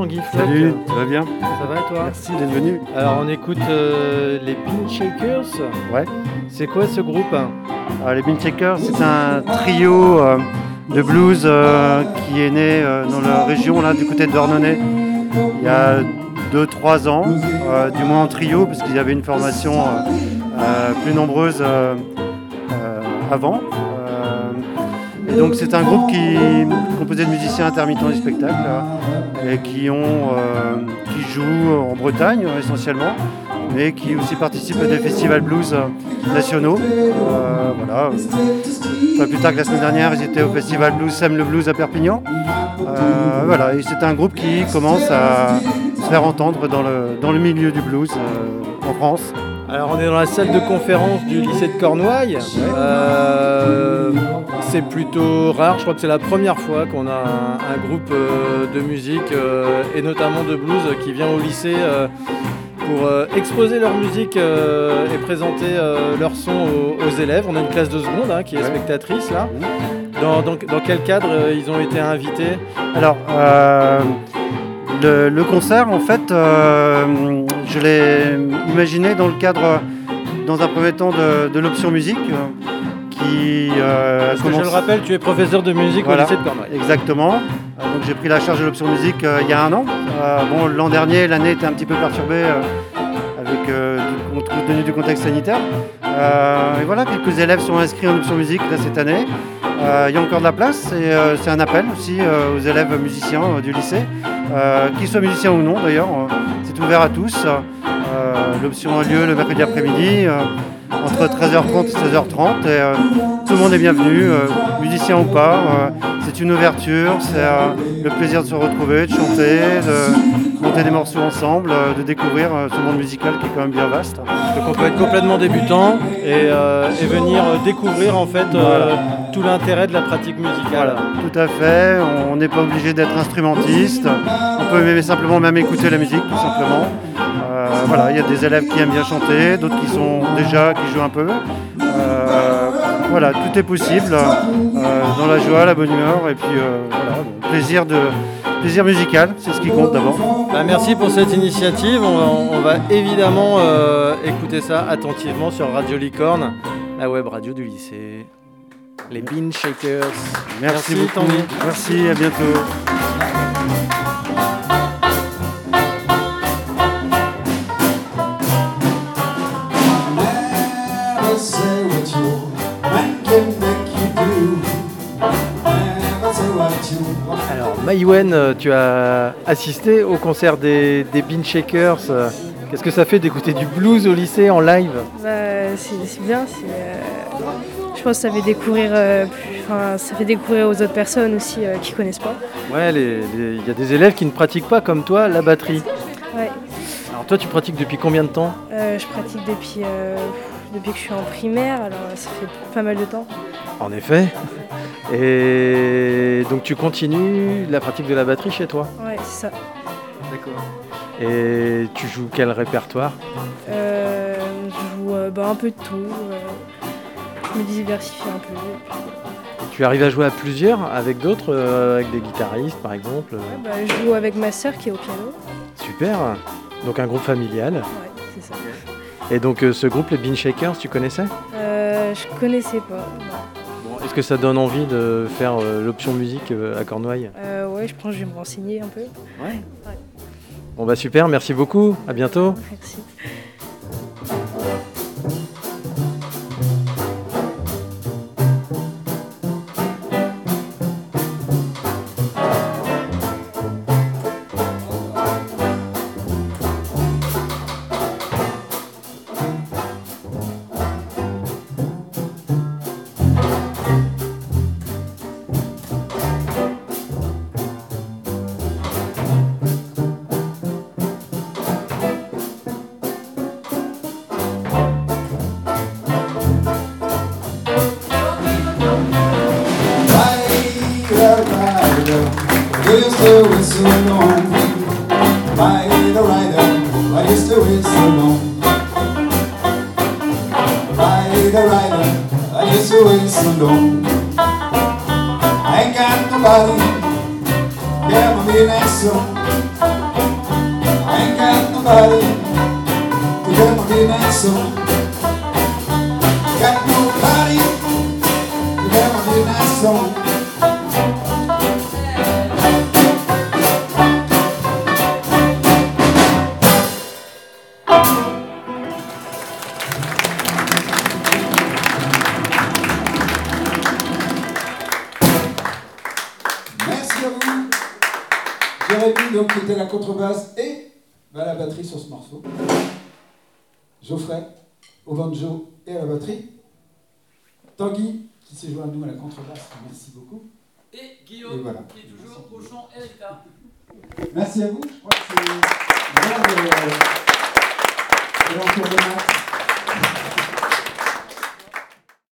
Tanguy Salut, ça va bien Ça va toi Merci d'être venu. Alors on écoute euh, les Bean Shakers. Ouais. C'est quoi ce groupe Alors, les Bean Shakers, c'est un trio euh, de blues euh, qui est né dans la région là du côté de Dornonnay il y a 2-3 ans, du moins en trio, parce qu'ils avaient une formation plus nombreuse avant. Donc c'est un groupe qui est composé de musiciens intermittents du spectacle et qui, ont, euh, qui jouent en Bretagne essentiellement, mais qui aussi participent à des festivals blues nationaux. Euh, voilà. Pas plus tard que la semaine dernière, ils étaient au festival Blues Sème le Blues à Perpignan. Euh, voilà, c'est un groupe qui commence à se faire entendre dans le, dans le milieu du blues en France. Alors on est dans la salle de conférence du lycée de Cornouailles. Euh, c'est plutôt rare, je crois que c'est la première fois qu'on a un, un groupe euh, de musique euh, et notamment de blues qui vient au lycée pour exposer leur musique et présenter leur son aux, aux élèves. On a une classe de seconde hein, qui est spectatrice là. Dans, dans- dans quel cadre ils ont été invités? Alors, euh, le, le concert, en fait, euh, je l'ai imaginé dans le cadre, dans un premier temps, de, de l'option musique, euh, qui euh, Parce que je le rappelle, tu es professeur de musique Voilà. au lycée de Cornouailles. Exactement. Donc j'ai pris la charge de l'option musique il y a un an. Bon, l'an dernier, l'année était un petit peu perturbée avec du, compte tenu du contexte sanitaire. Et voilà, quelques élèves sont inscrits en option musique là, cette année. Euh, il y a encore de la place et euh, c'est un appel aussi euh, aux élèves musiciens du lycée, qu'ils soient musiciens ou non d'ailleurs. euh, c'est ouvert à tous. Euh, L'option a lieu le mercredi après-midi euh, entre 13h30 et 16h30 et euh, tout le monde est bienvenu, euh, musicien ou pas. C'est une ouverture, c'est euh, le plaisir de se retrouver, de chanter, de monter des morceaux ensemble, euh, de découvrir euh, ce monde musical qui est quand même bien vaste. Donc on peut être complètement débutant et, et venir découvrir en fait Voilà. tout l'intérêt de la pratique musicale. Tout à fait, on n'est pas obligé d'être instrumentiste, on peut même simplement même écouter la musique tout simplement. Voilà, il y a des élèves qui aiment bien chanter, d'autres qui sont déjà, qui jouent un peu. Euh, voilà, tout est possible, euh, dans la joie, la bonne humeur et puis euh, voilà, plaisir, de, plaisir musical, c'est ce qui compte d'abord. Bah, merci pour cette initiative. On va, on va évidemment euh, écouter ça attentivement sur Radio Licorne, la web radio du lycée. Les Bean Shakers. Merci, Merci, beaucoup, Tanguy. merci, à bientôt. Alors, Maïwen, euh, tu as assisté au concert des, des Bean Shakers. euh, Qu'est-ce que ça fait d'écouter du blues au lycée en live Bah, c'est bien. euh, je pense que ça fait découvrir, euh, plus- ça fait découvrir aux autres personnes aussi euh, qui connaissent pas. Ouais, il y a des élèves qui ne pratiquent pas comme toi la batterie. Ouais. Alors toi, tu pratiques depuis combien de temps je pratique depuis, depuis que je suis en primaire, alors ça fait pas mal de temps. En effet. Et donc tu continues la pratique de la batterie chez toi Ouais, c'est ça. D'accord. Et tu joues quel répertoire Euh, je joue euh, bah, un peu de tout. euh, je me diversifie un peu. et puis, Tu arrives à jouer à plusieurs avec d'autres, euh, avec des guitaristes par exemple ouais, bah, je joue avec ma sœur qui est au piano. Super. Donc un groupe familial. Ouais, c'est ça. Et donc euh, ce groupe, les Bean Shakers, tu connaissais? Euh, je connaissais pas. non. Est-ce que ça donne envie de faire euh, l'option musique euh, à Cornouailles? Euh, ouais, je pense que je vais me renseigner un peu. Bon bah super, merci beaucoup, à bientôt. Merci. to whistle along by the rider. I used to whistle along by the rider. I used to whistle along. I ain't got nobody. Yeah, my mean song. I ain't got nobody to get my mean song. Got nobody to get my mean song. donc, qui était la contrebasse et ben, la batterie sur ce morceau. Geoffrey, au banjo et à la batterie. Tanguy, qui s'est joint à nous à la contrebasse, merci beaucoup. Et Guillaume, qui est toujours au chant et guitare. Merci à vous, je crois que c'est...